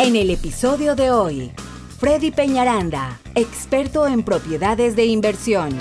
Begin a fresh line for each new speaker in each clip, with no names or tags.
En el episodio de hoy, Freddy Peñaranda, experto en propiedades de inversión.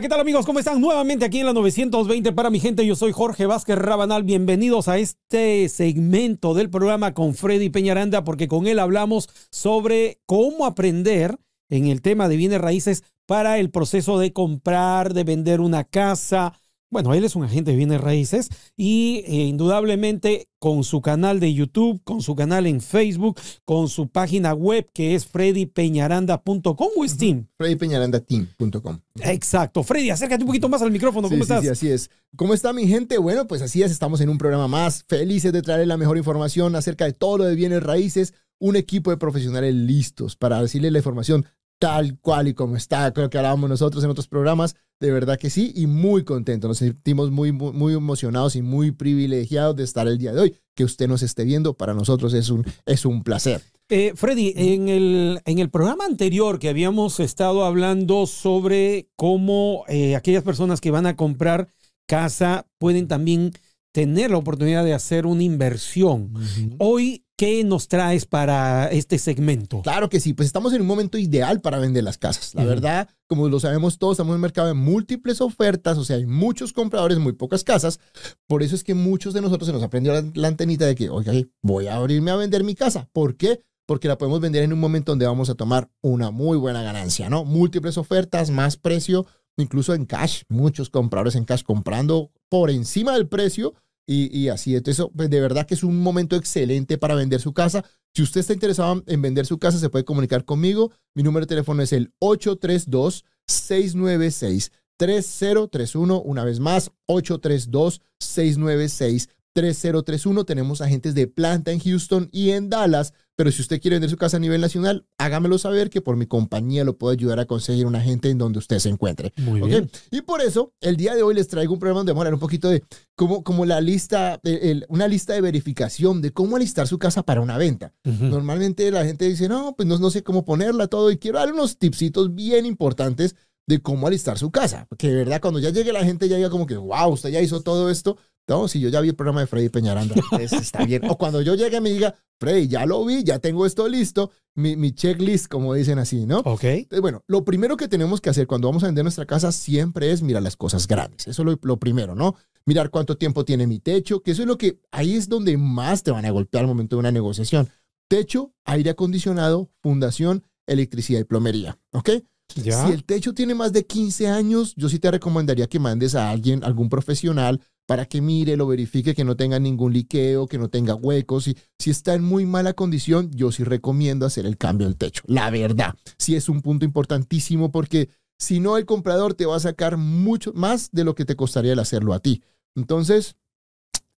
¿Qué tal amigos? ¿Cómo están? Nuevamente aquí en la 920 para mi gente. Yo soy Jorge Vázquez Rabanal. Bienvenidos a este segmento del programa con Freddy Peñaranda porque con él hablamos sobre cómo aprender en el tema de bienes raíces para el proceso de comprar, de vender una casa, bueno, él es un agente de bienes raíces y eh, indudablemente con su canal de YouTube, con su canal en Facebook, con su página web que es freddypeñaranda.com o es Team.
freddypeñarandateam.com.
Exacto. Freddy, acércate un poquito más al micrófono. ¿Cómo
sí,
estás?
Sí, así es. ¿Cómo está mi gente? Bueno, pues así es. Estamos en un programa más. Felices de traer la mejor información acerca de todo lo de bienes raíces. Un equipo de profesionales listos para decirle la información tal cual y como está, creo que hablábamos nosotros en otros programas, de verdad que sí, y muy contentos, nos sentimos muy, muy, muy, emocionados y muy privilegiados de estar el día de hoy. Que usted nos esté viendo, para nosotros es un, es un placer.
Eh, Freddy, en el, en el programa anterior que habíamos estado hablando sobre cómo eh, aquellas personas que van a comprar casa pueden también tener la oportunidad de hacer una inversión. Uh -huh. Hoy ¿Qué nos traes para este segmento?
Claro que sí, pues estamos en un momento ideal para vender las casas. La uh -huh. verdad, como lo sabemos todos, estamos en un mercado de múltiples ofertas, o sea, hay muchos compradores, muy pocas casas. Por eso es que muchos de nosotros se nos aprendió la, la antenita de que, oiga, voy a abrirme a vender mi casa. ¿Por qué? Porque la podemos vender en un momento donde vamos a tomar una muy buena ganancia, ¿no? Múltiples ofertas, más precio, incluso en cash. Muchos compradores en cash comprando por encima del precio y, así. Entonces, pues de verdad que es un momento excelente para vender su casa. Si usted está interesado en vender su casa, se puede comunicar conmigo. Mi número de teléfono es el 832-696-3031. Una vez más, 832-696-3031. Tenemos agentes de planta en Houston y en Dallas. Pero si usted quiere vender su casa a nivel nacional, hágamelo saber que por mi compañía lo puedo ayudar a conseguir un agente en donde usted se encuentre.
Muy
¿okay?
bien.
Y por eso, el día de hoy les traigo un programa donde vamos a hablar un poquito de como, como la lista, el, una lista de verificación de cómo alistar su casa para una venta. Uh -huh. Normalmente la gente dice, no, pues no, no sé cómo ponerla todo y quiero dar unos tipsitos bien importantes de cómo alistar su casa. Porque de verdad, cuando ya llegue la gente, ya diga como que, wow, usted ya hizo todo esto. No, si yo ya vi el programa de Freddy Peñaranda, está bien. O cuando yo llegue me diga, Freddy, ya lo vi, ya tengo esto listo, mi, mi checklist, como dicen así, ¿no?
Ok.
Entonces, bueno, lo primero que tenemos que hacer cuando vamos a vender nuestra casa siempre es mirar las cosas grandes. Eso es lo, lo primero, ¿no? Mirar cuánto tiempo tiene mi techo, que eso es lo que, ahí es donde más te van a golpear al momento de una negociación. Techo, aire acondicionado, fundación, electricidad y plomería, ¿ok?
¿Ya?
Si el techo tiene más de 15 años, yo sí te recomendaría que mandes a alguien, algún profesional, para que mire, lo verifique, que no tenga ningún liqueo, que no tenga huecos. Y si está en muy mala condición, yo sí recomiendo hacer el cambio del techo. La verdad, sí es un punto importantísimo porque si no, el comprador te va a sacar mucho más de lo que te costaría el hacerlo a ti. Entonces,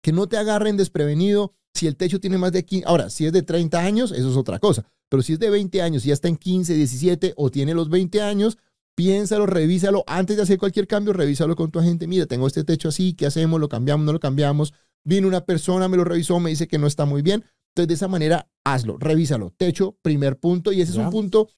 que no te agarren desprevenido. Si el techo tiene más de 15, ahora, si es de 30 años, eso es otra cosa. Pero si es de 20 años y ya está en 15, 17 o tiene los 20 años, piénsalo, revísalo. Antes de hacer cualquier cambio, revísalo con tu agente. Mira, tengo este techo así, ¿qué hacemos? ¿Lo cambiamos? ¿No lo cambiamos? Vino una persona, me lo revisó, me dice que no está muy bien. Entonces, de esa manera, hazlo, revísalo. Techo, primer punto. Y ese
Ya.
es un punto.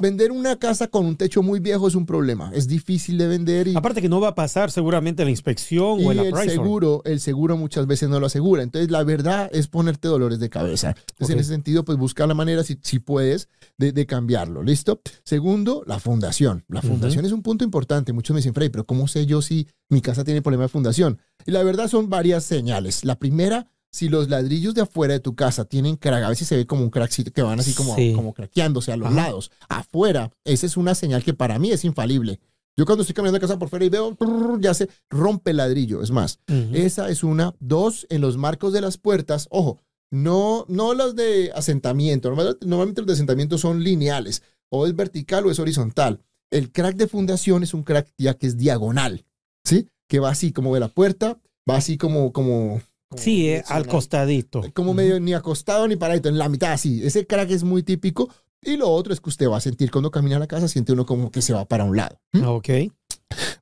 Vender una casa con un techo muy viejo es un problema. Es difícil de vender y,
Aparte que no va a pasar seguramente la inspección
y
o el
el seguro, el seguro muchas veces no lo asegura. Entonces, la verdad es ponerte dolores de cabeza. Entonces, en ese sentido, pues busca la manera, si, si puedes, de, de cambiarlo. ¿Listo? Segundo, la fundación. La fundación es un punto importante. Muchos me dicen, Frey, pero ¿cómo sé yo si mi casa tiene problema de fundación? Y la verdad son varias señales. La primera, si los ladrillos de afuera de tu casa tienen crack, a veces se ve como un crackcito que van así como,
Sí.
como craqueándose a los
Ajá.
lados. Afuera, esa es una señal que para mí es infalible. Yo cuando estoy caminando de casa por fuera y veo, ya se rompe el ladrillo. Es más, esa es una. Dos, en los marcos de las puertas, ojo, no, no los de asentamiento. Normal- Normalmente los de asentamiento son lineales, o es vertical o es horizontal. El crack de fundación es un crack ya que es diagonal, ¿sí? Que va así como de la puerta, va así como como
Sí, eh, al costadito.
Como
Ujú.
medio ni acostado ni paradito, en la mitad así. Ese crack es muy típico. Y lo otro es que usted va a sentir cuando camina a la casa, siente uno como que se va para un lado. ¿Mm?
Ok.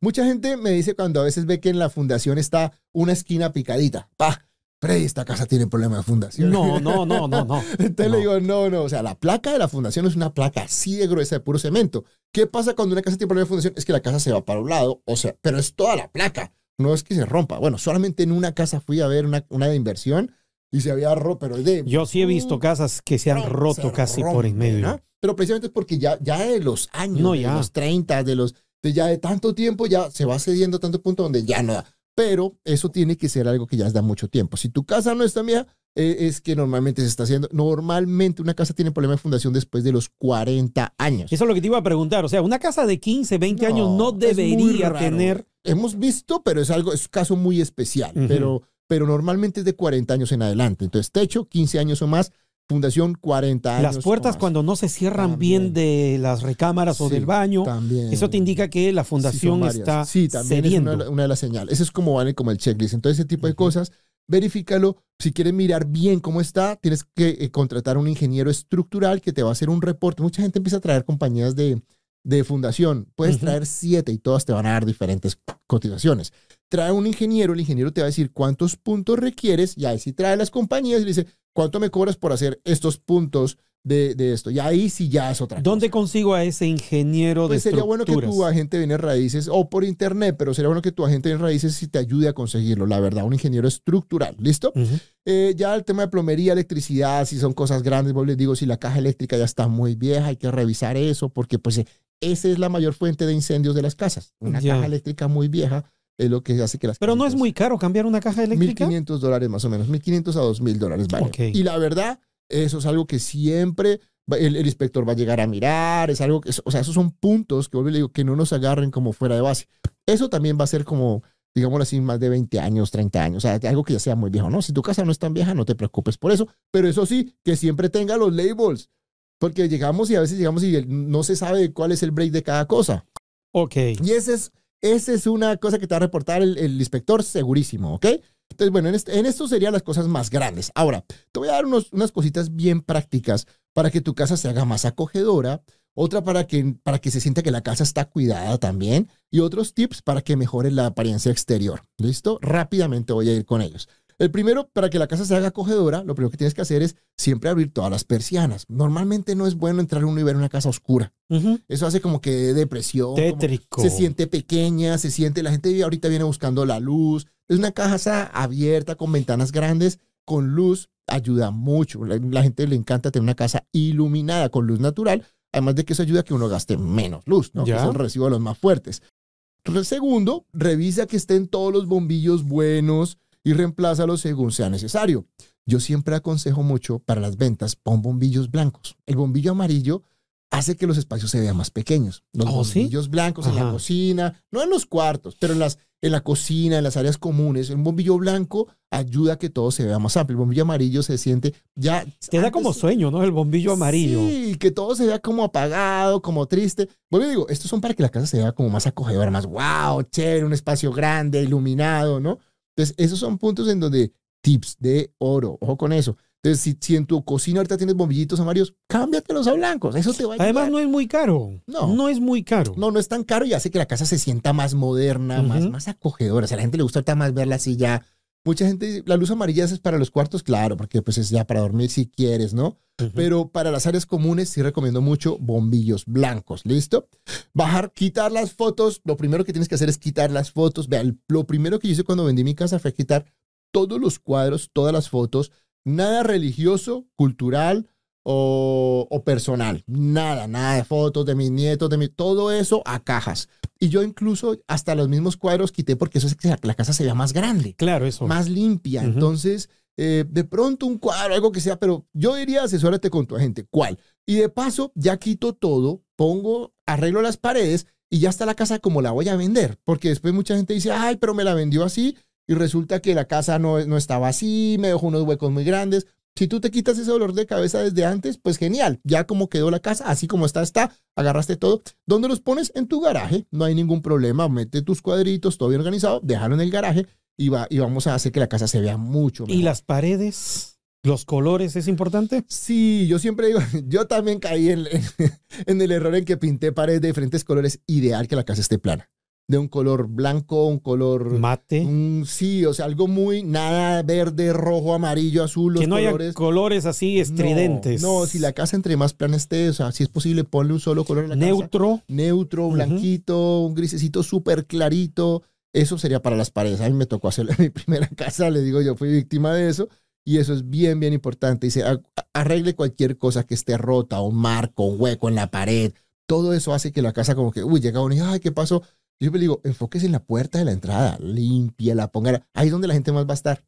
Mucha gente me dice cuando a veces ve que en la fundación está una esquina picadita. Pa, Freddy, esta casa tiene problema de fundación.
No, no, no, no, no.
Entonces
No.
le digo, no, no, o sea, la placa de la fundación es una placa así de gruesa de puro cemento. ¿Qué pasa cuando una casa tiene problema de fundación? Es que la casa se va para un lado, o sea, pero es toda la placa, no es que se rompa. Bueno, solamente en una casa fui a ver una, una de inversión y se había roto, pero es de...
Yo sí he visto casas que se han
se
roto casi por en medio.
¿no? Pero precisamente es porque ya, ya de los años,
No,
de
ya.
los 30, de los, de ya de tanto tiempo, ya se va cediendo a tanto punto donde ya no da. Pero eso tiene que ser algo que ya es de mucho tiempo. Si tu casa no está vieja, eh, es que normalmente se está haciendo. Normalmente una casa tiene problema de fundación después de los 40 años.
Eso es lo que te iba a preguntar. O sea, una casa de 15, 20
No,
años no debería tener.
Hemos visto, pero es algo, es un caso muy especial. Pero, pero normalmente es de 40 años en adelante. Entonces, techo, 15 años o más. Fundación, 40 años.
Las puertas cuando no se cierran
También.
bien de las recámaras o
Sí,
del baño,
También.
eso te indica que la
Sí,
fundación
varias.
está
Sí, también
cediendo.
es una, una de las señales. Eso es como vale como el checklist. Entonces, ese tipo de cosas, verifícalo. Si quieres mirar bien cómo está, tienes que eh, contratar a un ingeniero estructural que te va a hacer un reporte. Mucha gente empieza a traer compañías de, de fundación. Puedes traer siete y todas te van a dar diferentes cotizaciones. Trae un ingeniero, el ingeniero te va a decir cuántos puntos requieres y ahí sí trae las compañías y le dice, ¿cuánto me cobras por hacer estos puntos de, de esto? Y ahí sí ya es otra cosa.
¿Dónde consigo a ese ingeniero
Pues
de
sería bueno que tu agente viene raíces o por internet, pero sería bueno que tu agente viene raíces si te ayude a conseguirlo, la verdad, un ingeniero estructural, ¿listo? Eh, ya el tema de plomería, electricidad, si son cosas grandes, vos les digo, si la caja eléctrica ya está muy vieja, hay que revisar eso, porque pues eh, esa es la mayor fuente de incendios de las casas. Una caja eléctrica muy vieja es lo que hace que las
Pero no es muy caro cambiar una caja eléctrica.
1.500 dólares más o menos, 1.500 a 2.000 dólares vale. Y la verdad, eso es algo que siempre el, el inspector va a llegar a mirar, es algo que, o sea, esos son puntos que vuelvo y le digo que no nos agarren como fuera de base. Eso también va a ser como, digámoslo así, más de 20 años, 30 años, o sea, algo que ya sea muy viejo, ¿no? Si tu casa no es tan vieja, no te preocupes por eso, pero eso sí, que siempre tenga los labels, porque llegamos y a veces llegamos y no se sabe cuál es el break de cada cosa.
Ok.
Y esa es, esa es una cosa que te va a reportar el, el inspector segurísimo, ¿ok? Entonces, bueno, en, este- en esto serían las cosas más grandes. Ahora, te voy a dar unos- unas cositas bien prácticas para que tu casa se haga más acogedora, otra para que, para que se sienta que la casa está cuidada también, y otros tips para que mejore la apariencia exterior. ¿Listo? Rápidamente voy a ir con ellos. El primero, para que la casa se haga acogedora, lo primero que tienes que hacer es siempre abrir todas las persianas. Normalmente no es bueno entrar uno y ver una casa oscura. Eso hace como que depresión.
Tétrico.
se siente pequeña, se siente, la gente ahorita viene buscando la luz. Es una casa abierta con ventanas grandes, con luz, ayuda mucho. La, la gente le encanta tener una casa iluminada con luz natural, además de que eso ayuda a que uno gaste menos luz, ¿no? Que
Ya.
es el recibo de los más fuertes. Re- Segundo, revisa que estén todos los bombillos buenos y reemplázalos según sea necesario. Yo siempre aconsejo mucho para las ventas, pon bombillos blancos. El bombillo amarillo hace que los espacios se vean más pequeños. Los
¿Oh, sí?
bombillos blancos en la cocina, no en los cuartos, pero en, las, en la cocina, en las áreas comunes. Un bombillo blanco ayuda a que todo se vea más amplio. El bombillo amarillo se siente ya...
Te da como sueño, ¿no? El bombillo amarillo.
Sí, que todo se vea como apagado, como triste. Bueno, digo, estos son para que la casa se vea como más acogedora, más wow, chévere, un espacio grande, iluminado, ¿no? Entonces, esos son puntos en donde tips de oro, ojo con eso. Entonces, si, si en tu cocina ahorita tienes bombillitos amarillos, cámbiatelos a blancos, eso te va a ayudar.
Además, no es muy caro.
No.
No es muy caro.
No, no es tan caro y hace que la casa se sienta más moderna, más, más acogedora. O sea, a la gente le gusta ahorita más verla así ya. Mucha gente, dice, la luz amarilla es para los cuartos, claro, porque pues es ya para dormir si quieres, ¿no? Pero para las áreas comunes sí recomiendo mucho bombillos blancos, ¿listo? Bajar, quitar las fotos. Lo primero que tienes que hacer es quitar las fotos. Vean, lo primero que yo hice cuando vendí mi casa fue quitar todos los cuadros, todas las fotos, nada religioso, cultural o, o personal. Nada, nada de fotos de mis nietos, de mi, todo eso a cajas. Y yo incluso hasta los mismos cuadros quité porque eso hace que la casa se vea más grande
Claro, eso.
más limpia. Entonces, eh, de pronto un cuadro, algo que sea, pero yo diría asesórate con tu agente. ¿Cuál? Y de paso, ya quito todo, pongo, arreglo las paredes y ya está la casa como la voy a vender. Porque después mucha gente dice, ay, pero me la vendió así y resulta que la casa no, no estaba así, me dejó unos huecos muy grandes. Si tú te quitas ese dolor de cabeza desde antes, pues genial. Ya como quedó la casa, así como está, está. Agarraste todo. ¿Dónde los pones? En tu garaje. No hay ningún problema. Mete tus cuadritos, todo bien organizado, déjalo en el garaje y, va, y vamos a hacer que la casa se vea mucho mejor.
¿Y las paredes? ¿Los colores es importante?
Sí, yo siempre digo, yo también caí en, en- en el error en que pinté paredes de diferentes colores. Ideal que la casa esté plana. De un color blanco, un color...
Mate.
un- sí, o sea, algo muy, nada verde, rojo, amarillo, azul, los
que no haya
colores.
colores así estridentes.
No, no, si la casa entre más plana esté, o sea, si es posible, ponle un solo color a la casa.
Neutro.
Neutro, blanquito, un grisecito súper clarito. Eso sería para las paredes. A mí me tocó hacerlo en mi primera casa, le digo, yo fui víctima de eso. Y eso es bien, bien importante. Dice, "A- arregle cualquier cosa que esté rota, un marco, un hueco en la pared. Todo eso hace que la casa como que, uy, llega uno y, ay, ¿qué pasó? Yo le digo, enfóquese en la puerta de la entrada, la ponga, ahí es donde la gente más va a estar.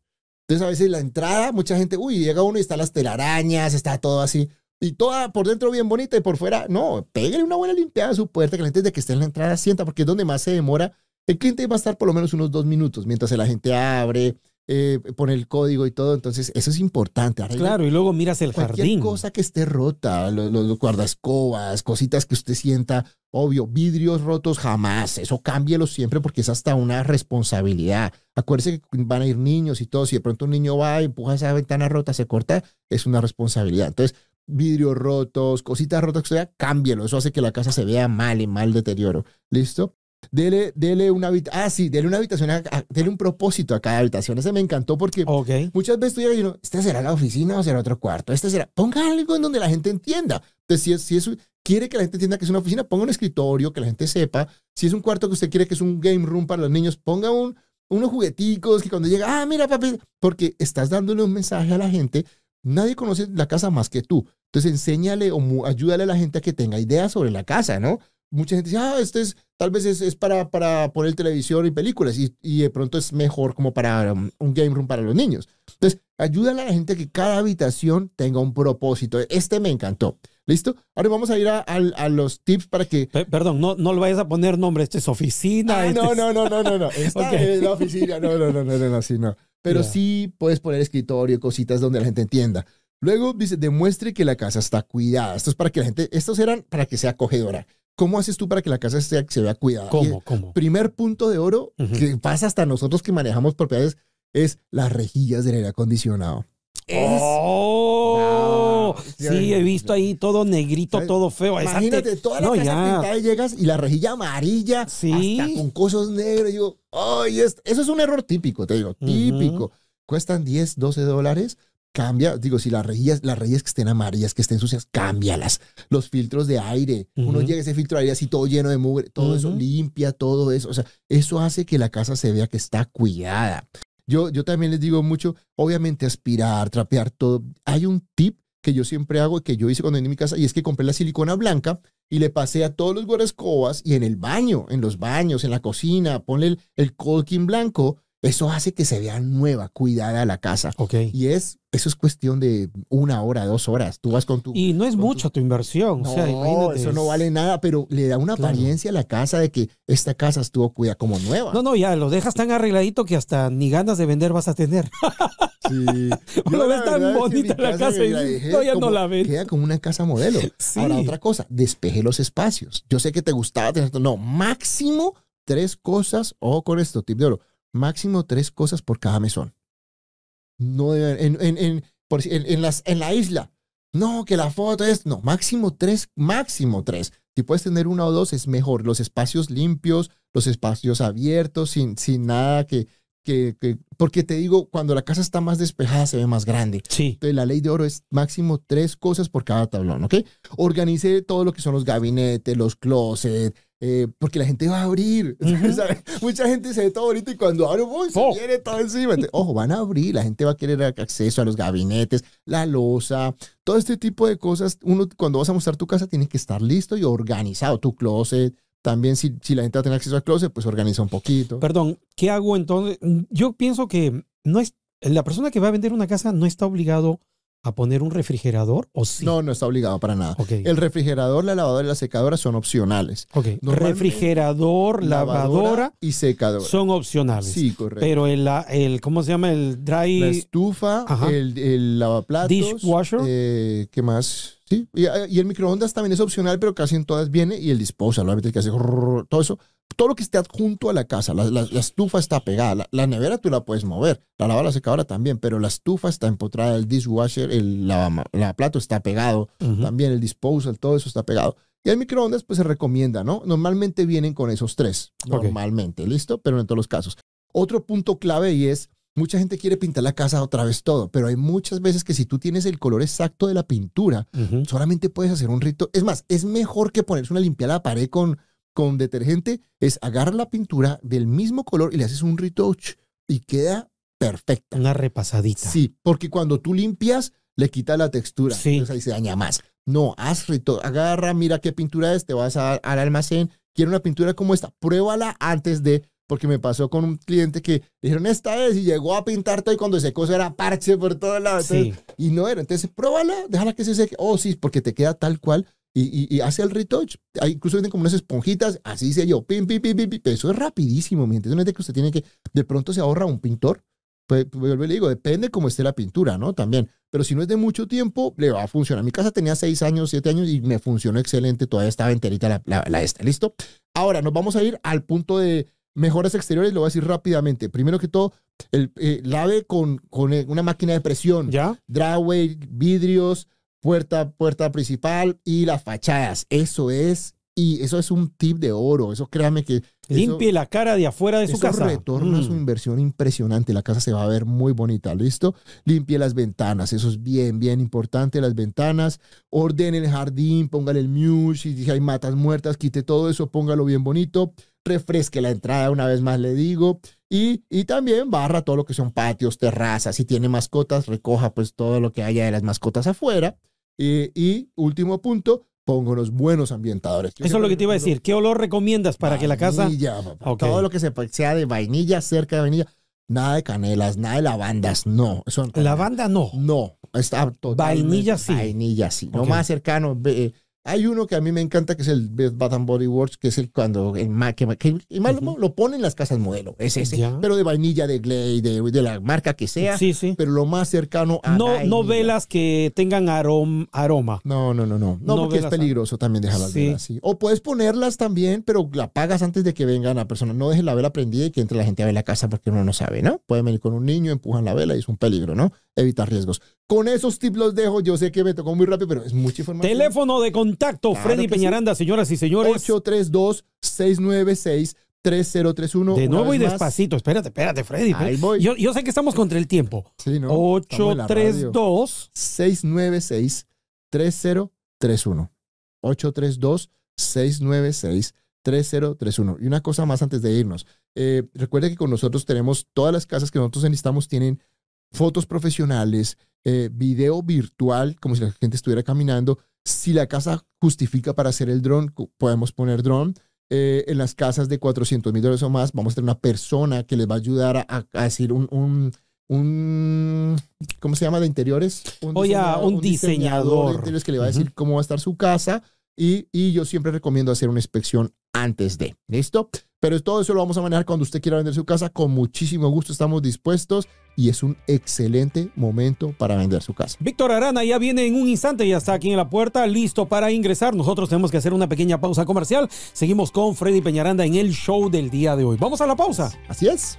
Entonces a veces la entrada, mucha gente, uy, llega uno y están las telarañas, está todo así. Y toda por dentro bien bonita y por fuera, no, pégale una buena limpiada a su puerta, que la gente desde que esté en la entrada sienta, porque es donde más se demora. El cliente va a estar por lo menos unos dos minutos mientras la gente abre, eh, pone el código y todo. Entonces, eso es importante. arregle
Claro, y luego miras el
Cualquier
jardín.
cosa que esté rota, los, los guardascobas, cositas que usted sienta, obvio, vidrios rotos jamás, eso cámbielo siempre porque es hasta una responsabilidad. Acuérdese que van a ir niños y todo, si de pronto un niño va y empuja esa ventana rota, se corta, es una responsabilidad. Entonces, vidrios rotos, cositas rotas que usted vea, cámbielo, eso hace que la casa se vea mal y mal deterioro. ¿Listo? Dele, dele una habitación, ah, sí, dele una habitación, a- a- dele un propósito a cada habitación. Ese me encantó porque
Ok.
Muchas veces tú llegas y uno, ¿este será la oficina o será otro cuarto? Este será. Ponga algo en donde la gente entienda. Entonces, si, es, si es- quiere que la gente entienda que es una oficina, ponga un escritorio, que la gente sepa. Si es un cuarto que usted quiere que es un game room para los niños, ponga un, unos jugueticos que cuando llega, ah, mira, papi, porque estás dándole un mensaje a la gente. Nadie conoce la casa más que tú. Entonces, enséñale o ayúdale a la gente a que tenga ideas sobre la casa, ¿no? Mucha gente dice, ah, este es, tal vez es, es para, para poner televisión y películas y, y de pronto es mejor como para um, un game room para los niños. Entonces, ayúdale a la gente a que cada habitación tenga un propósito. Este me encantó. ¿Listo? Ahora vamos a ir a, a- a los tips para que...
Pe- perdón, no, no le vayas a poner nombre. Esta es oficina.
Ah,
este
no,
es-
no, no, no, no, no. Esta
Ok.
es la oficina. No, no, no, no, no, no, sí, no. Pero
Ya.
sí puedes poner escritorio, cositas donde la gente entienda. Luego dice, demuestre que la casa está cuidada. Esto es para que la gente, estos eran para que sea acogedora. ¿Cómo haces tú para que la casa sea, se vea cuidada?
¿Cómo? ¿Cómo?
primer punto de oro
Ujú.
que pasa hasta nosotros que manejamos propiedades es las rejillas del aire acondicionado. Es-
¡Oh! Sí, he visto ahí todo negrito,
¿Sabes?
todo feo. Esa te-
Imagínate toda la
No,
casa
ya.
pintada y llegas y la rejilla amarilla
Sí.
hasta con cosas negras. Y Yo, ay, es- eso es un error típico, te digo, típico. Cuestan 10, 12 dólares. Cambia, digo, si las rejillas, las rejillas que estén amarillas, que estén sucias, cámbialas. Los filtros de aire, uno llega a ese filtro de aire así todo lleno de mugre, todo eso
Ujú.
limpia, todo eso. O sea, eso hace que la casa se vea que está cuidada. Yo, yo también les digo mucho, obviamente aspirar, trapear todo. Hay un tip que yo siempre hago, que yo hice cuando vine a mi casa, y es que compré la silicona blanca y le pasé a todos los guardascobas y en el baño, en los baños, en la cocina, ponle el, el caulking blanco. Eso hace que se vea nueva, cuidada la casa.
Ok.
Y es, eso es cuestión de una hora, dos horas. Tú vas con tu...
Y no es
tu-
mucho tu inversión.
no,
o sea, imagínate.
eso no vale nada, pero le da una
Claro.
apariencia a la casa de que esta casa estuvo cuidada como nueva.
No, no, ya lo dejas tan arregladito que hasta ni ganas de vender vas a tener.
Sí.
Lo ves tan
verdad es que
bonita la casa y
la dejé
no, ya no la ven.
Queda como una casa modelo.
Sí.
Ahora, otra cosa, despeje los espacios. Yo sé que te gustaba tener esto. No, máximo tres cosas. Ojo con esto, tip de oro. Máximo tres cosas por cada mesón. No deben- en, en, en, por en las, en la isla. No, que la foto es. No, máximo tres, máximo tres. Si puedes tener una o dos, es mejor. Los espacios limpios, los espacios abiertos, sin, sin nada que, que, que. Porque te digo, cuando la casa está más despejada, se ve más grande.
Sí.
Entonces, la ley de oro es máximo tres cosas por cada tablón, ¿ok? Organice todo lo que son los gabinetes, los closets, eh, porque la gente va a abrir. Mucha gente se ve todo bonito y cuando abre, ¡uy! se
Oh.
viene todo encima. Entonces, ojo, van a abrir, la gente va a querer acceso a los gabinetes, la losa, todo este tipo de cosas. Uno, cuando vas a mostrar tu casa, tiene que estar listo y organizado. Tu closet, también si, si la gente va a tener acceso al closet, pues organiza un poquito.
Perdón, ¿qué hago entonces? Yo pienso que no es la persona que va a vender una casa no está obligado a poner un refrigerador o sí.
No, no está obligado para nada. El refrigerador, la lavadora y la secadora son opcionales.
Refrigerador, lavadora,
y secadora.
son opcionales.
Sí, correcto.
Pero el, la- el, ¿cómo se llama? El
la
dry
estufa,
Ajá.
el, el lavaplatos.
Dishwasher.
eh, ¿Qué más? ¿Sí? Y, y el microondas también es opcional, pero casi en todas viene. Y el disposal, obviamente, que hace todo eso. Todo lo que esté adjunto a la casa. La, la- la estufa está pegada. La, la nevera tú la puedes mover. La lavadora, la secadora también. Pero la estufa está empotrada. El dishwasher, el lavaplato está pegado. También el disposal, todo eso está pegado. Y el microondas, pues se recomienda, ¿no? Normalmente vienen con esos tres. Normalmente, ¿listo? Pero en todos los casos. Otro punto clave y es, mucha gente quiere pintar la casa otra vez todo, pero hay muchas veces que si tú tienes el color exacto de la pintura, solamente puedes hacer un rito. Es más, es mejor que ponerse una limpiada a la pared con, con detergente, es agarrar la pintura del mismo color y le haces un retouch y queda perfecta.
Una repasadita.
Sí, porque cuando tú limpias, le quita la textura.
Sí.
Entonces ahí se daña más. No, haz rito, agarra, mira qué pintura es, te vas a- al almacén, quiero una pintura como esta, pruébala antes de, porque me pasó con un cliente que dijeron esta es y llegó a pintar todo y cuando secó eso era parche por todos lados.
Sí.
Y no era, entonces pruébala, déjala que se seque. Oh, sí, porque te queda tal cual. Y, y- y hace el retouch. Hay, incluso vienen como unas esponjitas, así se yo, pim, pim, pim, pim, pim. Eso es rapidísimo, mi gente. Eso no es de que usted tiene que, de pronto se ahorra un pintor. Pues, pues, vuelvo y le digo, depende cómo esté la pintura, ¿no? También. Pero si no es de mucho tiempo, le va a funcionar. Mi casa tenía seis años, siete años y me funcionó excelente. Todavía estaba enterita la, la, la esta. ¿Listo? Ahora nos vamos a ir al punto de mejoras exteriores. Lo voy a decir rápidamente. Primero que todo, el, eh, lave con, con eh, una máquina de presión
¿Ya?
driveway, vidrios, puerta, puerta principal y las fachadas. Eso es, y eso es un tip de oro. Eso créame que eso-
Limpie la cara de afuera de su
eso
casa.
retorna
Mm.
su inversión impresionante. La casa se va a ver muy bonita, ¿listo? Limpie las ventanas, eso es bien, bien importante. Las ventanas, ordene el jardín, póngale el mulch, si hay matas muertas, quite todo eso, póngalo bien bonito. Refresque la entrada una vez más, le digo. Y, y también barra todo lo que son patios, terrazas. Si tiene mascotas, recoja pues todo lo que haya de las mascotas afuera. Eh, y último punto, ponga unos buenos ambientadores. Yo
Eso es lo que te iba a decir. ¿Qué olor recomiendas para que la casa...
Vainilla, papá. Todo lo que se- sea de vainilla, cerca de vainilla. Nada de canelas, nada de lavandas, no.
Lavanda no.
No, está totalmente.
Vainilla sí.
Vainilla sí. Lo más cercano. eh, hay uno que a mí me encanta que es el Bed Bath and Body Works, que es el cuando el ma- que, que- y más
Ujú.
lo ponen en las casas modelo. Es ese.
Ya.
Pero de vainilla, de Glade, de, de la marca que sea.
Sí, sí.
Pero lo más cercano a.
No, no velas que tengan arom- aroma.
No, no, no, no. No,
No
porque es
velas-
peligroso también dejarlas
Sí.
así. O puedes ponerlas también, pero la apagas antes de que venga la persona. No dejes la vela prendida y que entre la gente a ver la casa porque uno no sabe, ¿no? Pueden venir con un niño, empujan la vela y es un peligro, ¿no? Evita riesgos. Con esos tips los dejo. Yo sé que me tocó muy rápido, pero es mucha información.
Teléfono de contacto,
Claro
Freddy
sí.
Peñaranda, señoras y señores.
832-696-3031.
de
Una
nuevo y
más.
despacito. Espérate, espérate, Freddy.
Ahí voy.
Yo, yo sé que estamos contra el tiempo.
Sí, ¿no? Estamos en la radio.
832.
696-3031. 832-696-3031. Y una cosa más antes de irnos. Eh, recuerde que con nosotros tenemos todas las casas que nosotros necesitamos tienen fotos profesionales, eh, video virtual, como si la gente estuviera caminando. Si la casa justifica para hacer el dron, podemos poner dron. Eh, en las casas de 400 mil dólares o más, vamos a tener una persona que les va a ayudar a, a- decir un, un, un- ¿cómo se llama? De interiores. Un
Oh, ya,
diseñador-
un diseñador.
de interiores que le va a decir cómo va a estar su casa. Y, y yo siempre recomiendo hacer una inspección antes de. ¿Listo? Pero todo eso lo vamos a manejar cuando usted quiera vender su casa. Con muchísimo gusto estamos dispuestos y es un excelente momento para vender su casa.
Víctor Arana ya viene en un instante, ya está aquí en la puerta, listo para ingresar. Nosotros tenemos que hacer una pequeña pausa comercial. Seguimos con Freddy Peñaranda en el show del día de hoy. Vamos a la pausa.
Así es.